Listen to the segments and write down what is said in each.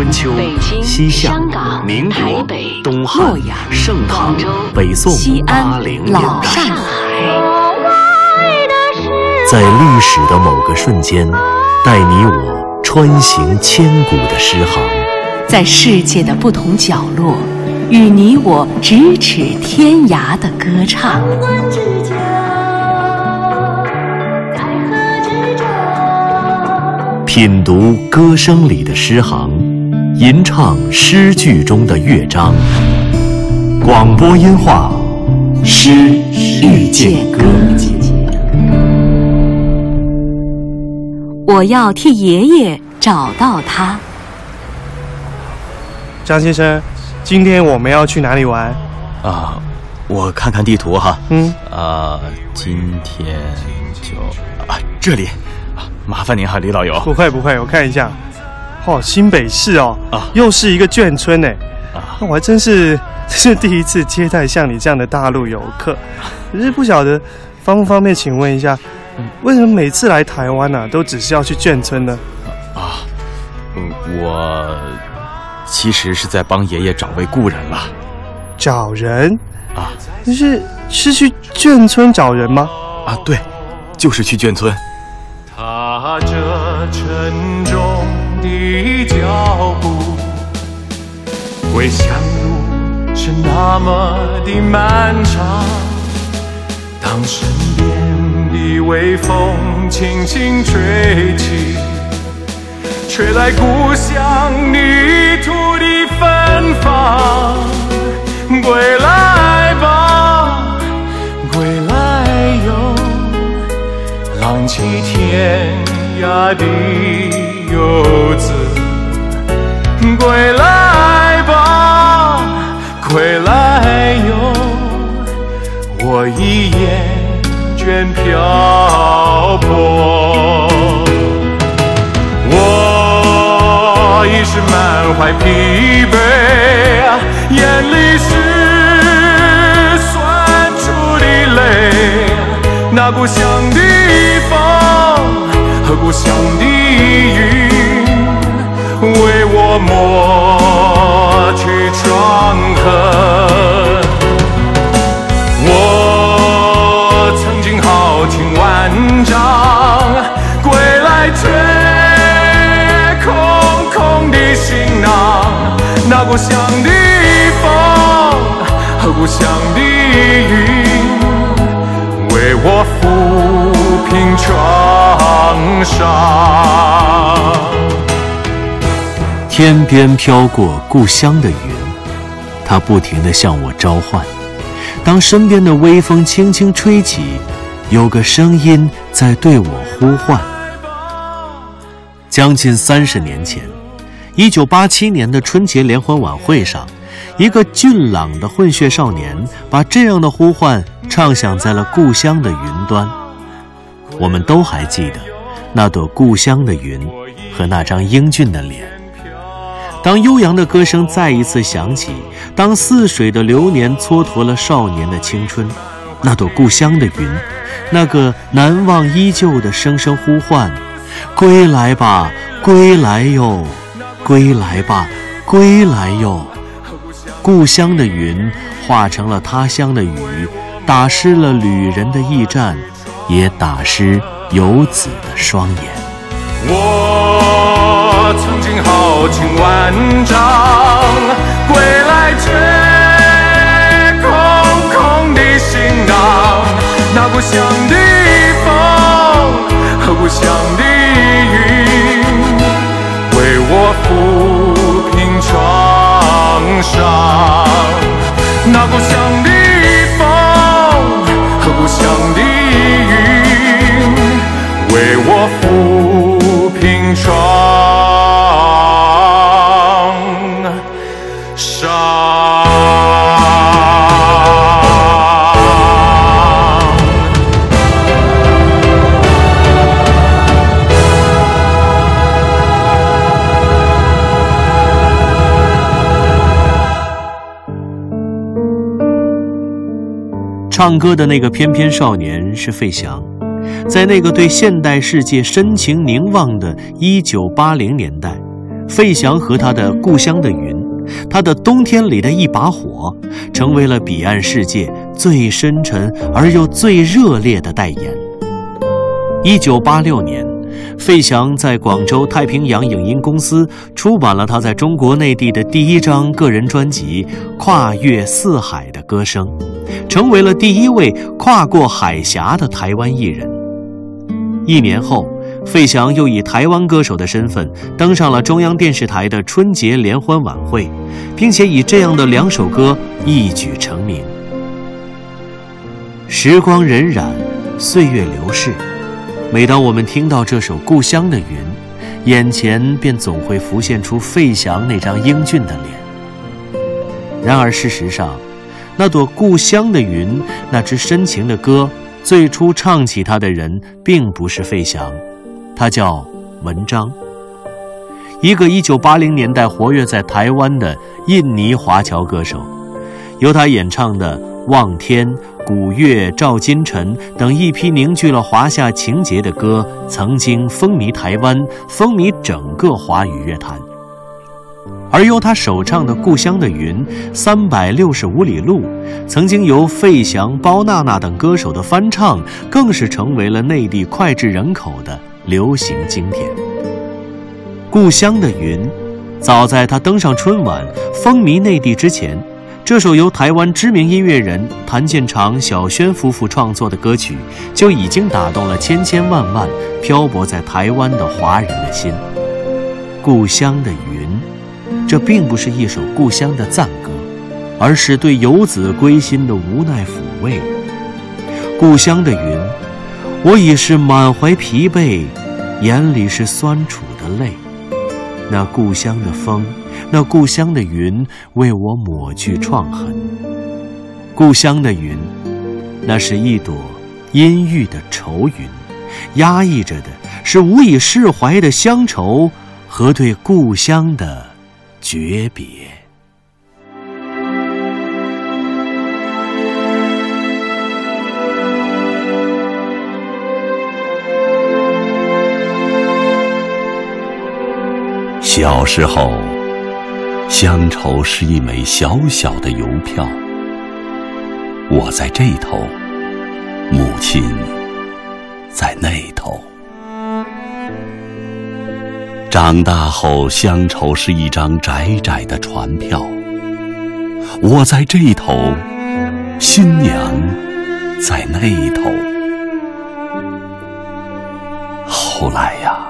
春秋、西夏、民国、东汉、盛唐、北宋、八零年代，在历史的某个瞬间，带你我穿行千古的诗行；在世界的不同角落，与你我咫尺天涯的歌唱。品读歌声里的诗行，吟唱诗句中的乐章。广播音画，诗遇见歌。我要替爷爷找到他。张先生，今天我们要去哪里玩？啊，我看看地图哈。嗯。啊，今天就啊这里。麻烦您哈，李导游。不会不会，我看一下。哦，新北市哦，啊，又是一个眷村呢。啊，那我还真是 是第一次接待像你这样的大陆游客。只是不晓得方不方便请问一下，为什么每次来台湾呢，都只是要去眷村呢？啊，我其实是在帮爷爷找位故人了。找人？啊，你是是去眷村找人吗？啊，对，就是去眷村。踏着沉重的脚步，归乡路是那么的漫长。当身边的微风轻轻吹起，吹来故乡泥土的芬芳。归来吧，归来哟。浪迹天涯的漂泊，我已是满怀疲惫，眼里是酸楚的泪，那故乡的风。和故乡的云，为我抹去创痕。却空空的行囊。那故乡的风和故乡的云，为我抚平创。伤，天边飘过故乡的云，它不停地向我召唤。当身边的微风轻轻吹起，有个声音在对我呼唤。将近三十年前，一九八七年的春节联欢晚会上，一个俊朗的混血少年把这样的呼唤唱响在了故乡的云端。我们都还记得。那朵故乡的云和那张英俊的脸。当悠扬的歌声再一次响起，当似水的流年蹉跎了少年的青春，那朵故乡的云，那个难忘依旧的声声呼唤：“归来吧，归来哟，归来吧，归来哟。”故乡的云化成了他乡的雨，打湿了旅人的驿站，也打湿。游子的双眼。我曾经豪情万丈，归来却空空的行囊。那故乡的风和故乡的抚平创伤。那故乡的风和故乡的云为我抚平创唱歌的那个翩翩少年是费翔。在那个对现代世界深情凝望的1980年代，费翔和他的故乡的云，他的冬天里的一把火，成为了彼岸世界最深沉而又最热烈的代言。1986年，费翔在广州太平洋影音公司出版了他在中国内地的第一张个人专辑《跨越四海的歌声》，成为了第一位跨过海峡的台湾艺人。一年后。费翔又以台湾歌手的身份登上了中央电视台的春节联欢晚会，并且以这样的两首歌一举成名。时光荏苒，岁月流逝，每当我们听到这首《故乡的云》，眼前便总会浮现出费翔那张英俊的脸。然而事实上，那朵故乡的云，那支深情的歌，最初唱起它的人，并不是费翔。他叫文章，一个一九八零年代活跃在台湾的印尼华侨歌手，由他演唱的《望天》《古月》《照金晨》等一批凝聚了华夏情结的歌，曾经风靡台湾，风靡整个华语乐坛。而由他首唱的《故乡的云》《三百六十五里路》，曾经由费翔、包娜娜等歌手的翻唱，更是成为了内地脍炙人口的。流行经典，《故乡的云》，早在他登上春晚、风靡内地之前，这首由台湾知名音乐人谭健常、小轩夫妇创作的歌曲，就已经打动了千千万万漂泊在台湾的华人的心。《故乡的云》，这并不是一首故乡的赞歌，而是对游子归心的无奈抚慰。《故乡的云》。我已是满怀疲惫，眼里是酸楚的泪。那故乡的风，那故乡的云，为我抹去创痕。故乡的云，那是一朵阴郁的愁云，压抑着的是无以释怀的乡愁和对故乡的诀别。小时候，乡愁是一枚小小的邮票，我在这头，母亲在那头。长大后，乡愁是一张窄窄的船票，我在这头，新娘在那头。后来呀。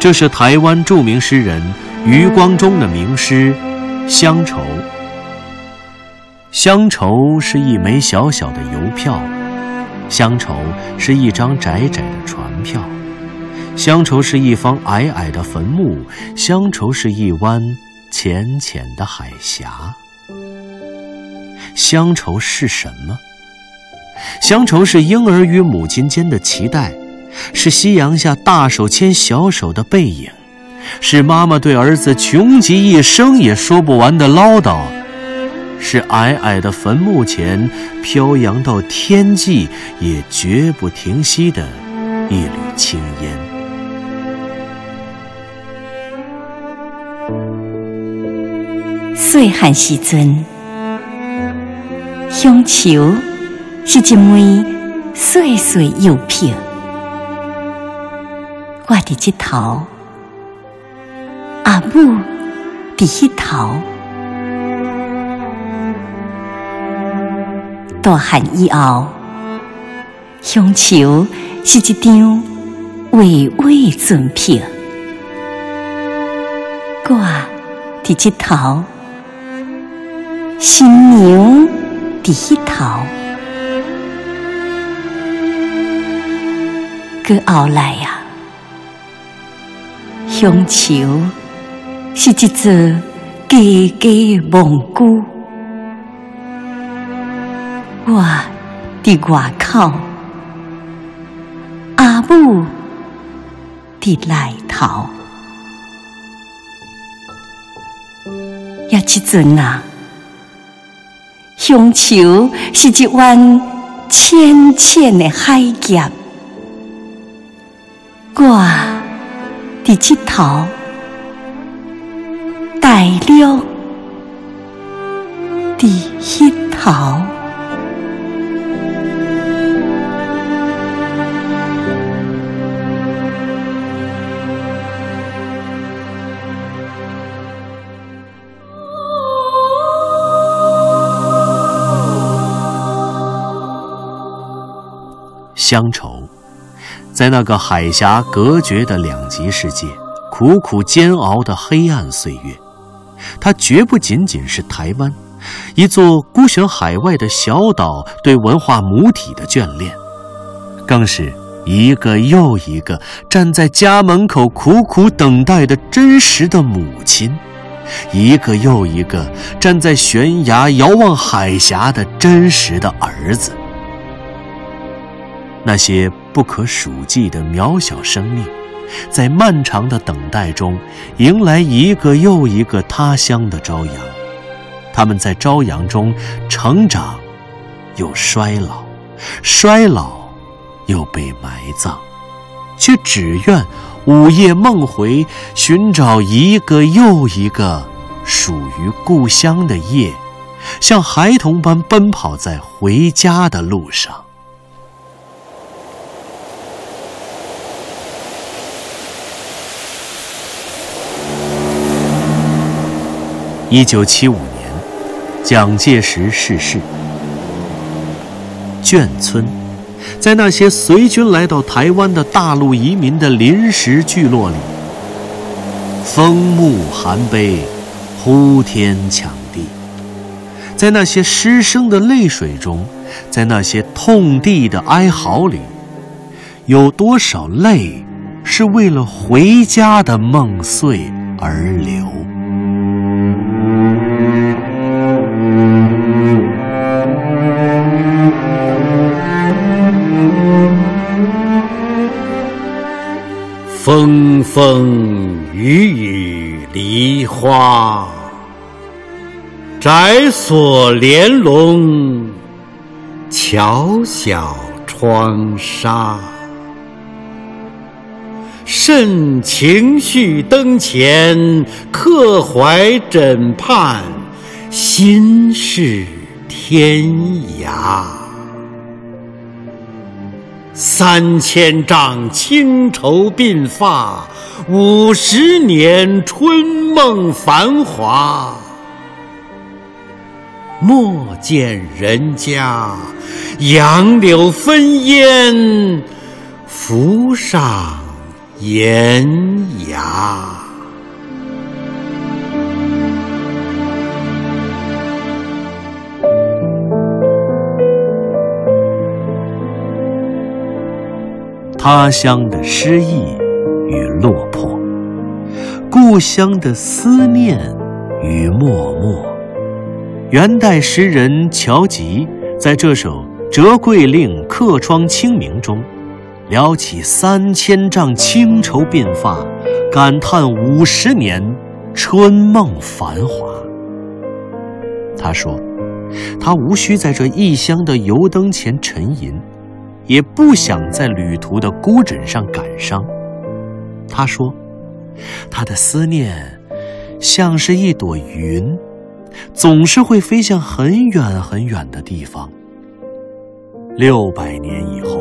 这是台湾著名诗人余光中的名诗《乡愁》。乡愁是一枚小小的邮票，乡愁是一张窄窄的船票，乡愁是一方矮矮的坟墓，乡愁是一湾浅浅的海峡。乡愁是什么？乡愁是婴儿与母亲间的期待。是夕阳下大手牵小手的背影，是妈妈对儿子穷极一生也说不完的唠叨，是矮矮的坟墓前飘扬到天际也绝不停息的一缕青烟。岁寒时阵，乡愁是一枚岁岁邮票。挂地七桃，阿母地桃。大汉以后，乡愁是一张巍巍的船票。挂地七，新娘地七桃，哥，奥来呀！乡愁是一座家家蒙古，我伫外口，阿母伫内头，也即阵啊，乡愁是一湾浅浅的海峡。我伫即头，大陆伫迄头。乡愁。在那个海峡隔绝的两极世界，苦苦煎熬的黑暗岁月，它绝不仅仅是台湾，一座孤悬海外的小岛对文化母体的眷恋，更是一个又一个站在家门口苦苦等待的真实的母亲，一个又一个站在悬崖遥望海峡的真实的儿子。那些不可数计的渺小生命，在漫长的等待中，迎来一个又一个他乡的朝阳。他们在朝阳中成长，又衰老，衰老又被埋葬，却只愿午夜梦回，寻找一个又一个属于故乡的夜，像孩童般奔跑在回家的路上。一九七五年，蒋介石逝世。眷村，在那些随军来到台湾的大陆移民的临时聚落里，风木寒悲，呼天抢地。在那些师生的泪水中，在那些痛地的哀嚎里，有多少泪是为了回家的梦碎而流？风风雨雨梨花，窄锁帘笼，巧小窗纱。慎情绪灯前，客怀枕畔，心事天涯。三千丈青绸鬓发，五十年春梦繁华。莫见人家杨柳纷烟，浮上岩崖。他乡的失意与落魄，故乡的思念与默默。元代诗人乔吉在这首《折桂令客窗清明》中，撩起三千丈清愁鬓发，感叹五十年春梦繁华。他说：“他无需在这异乡的油灯前沉吟。”也不想在旅途的孤枕上感伤。他说：“他的思念像是一朵云，总是会飞向很远很远的地方。六百年以后，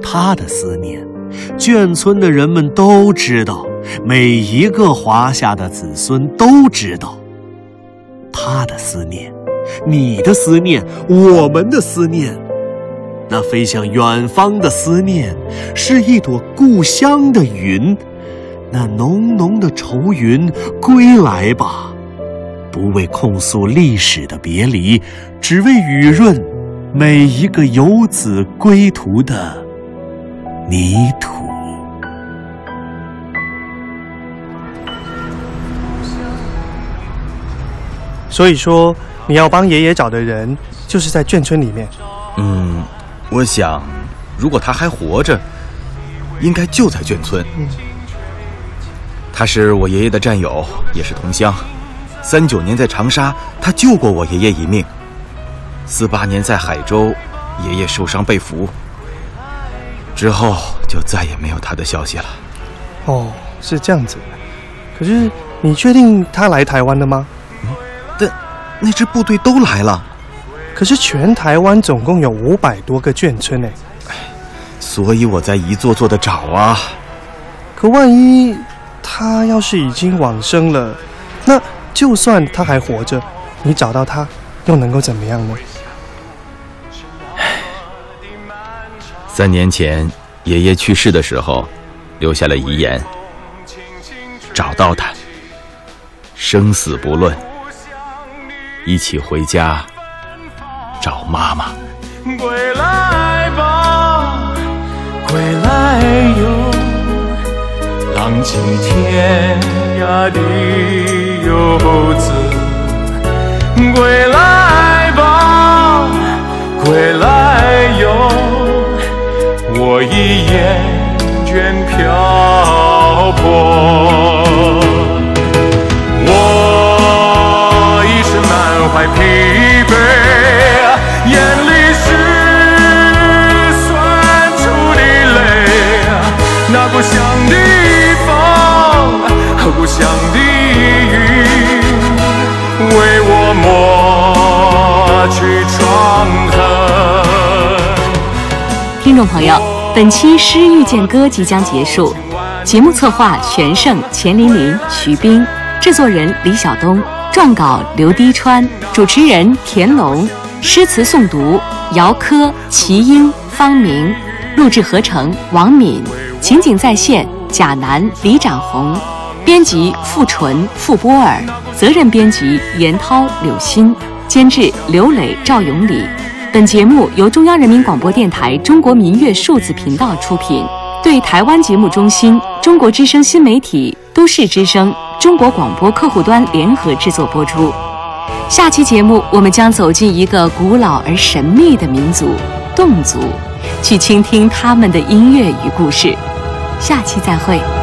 他的思念，眷村的人们都知道，每一个华夏的子孙都知道。他的思念，你的思念，我们的思念。”那飞向远方的思念，是一朵故乡的云，那浓浓的愁云归来吧，不为控诉历史的别离，只为雨润每一个游子归途的泥土。所以说，你要帮爷爷找的人，就是在眷村里面。嗯，我想，如果他还活着，应该就在眷村。嗯，他是我爷爷的战友，也是同乡。三九年在长沙，他救过我爷爷一命。四八年在海州，爷爷受伤被俘，之后就再也没有他的消息了。哦，是这样子。可是，你确定他来台湾了吗？但那支部队都来了。可是全台湾总共有五百多个眷村呢。所以我在一座座的找啊。可万一他要是已经往生了，那就算他还活着，你找到他又能够怎么样呢？三年前爷爷去世的时候，留下了遗言：找到他，生死不论，一起回家找妈妈。归来吧，归来哟，浪迹天涯的游子。归来吧，归来哟，我已厌倦漂泊。我已是满怀疲惫，那故乡的风和故乡的云，为我抹去创痕。听众朋友，本期《诗遇见歌》即将结束，节目策划全胜、钱琳琳、徐冰，制作人李晓东，撰稿刘滴川，主持人田龙，诗词诵读姚科、齐英、方明，录制合成王敏，情景再现贾楠、李展宏，编辑付纯、付波尔，责任编辑严涛、柳鑫，监制刘磊、赵永礼。本节目由中央人民广播电台中国民乐数字频道出品，对台湾节目中心、中国之声新媒体、都市之声、中国广播客户端联合制作播出。下期节目，我们将走进一个古老而神秘的民族——侗族，去倾听他们的音乐与故事。下期再会。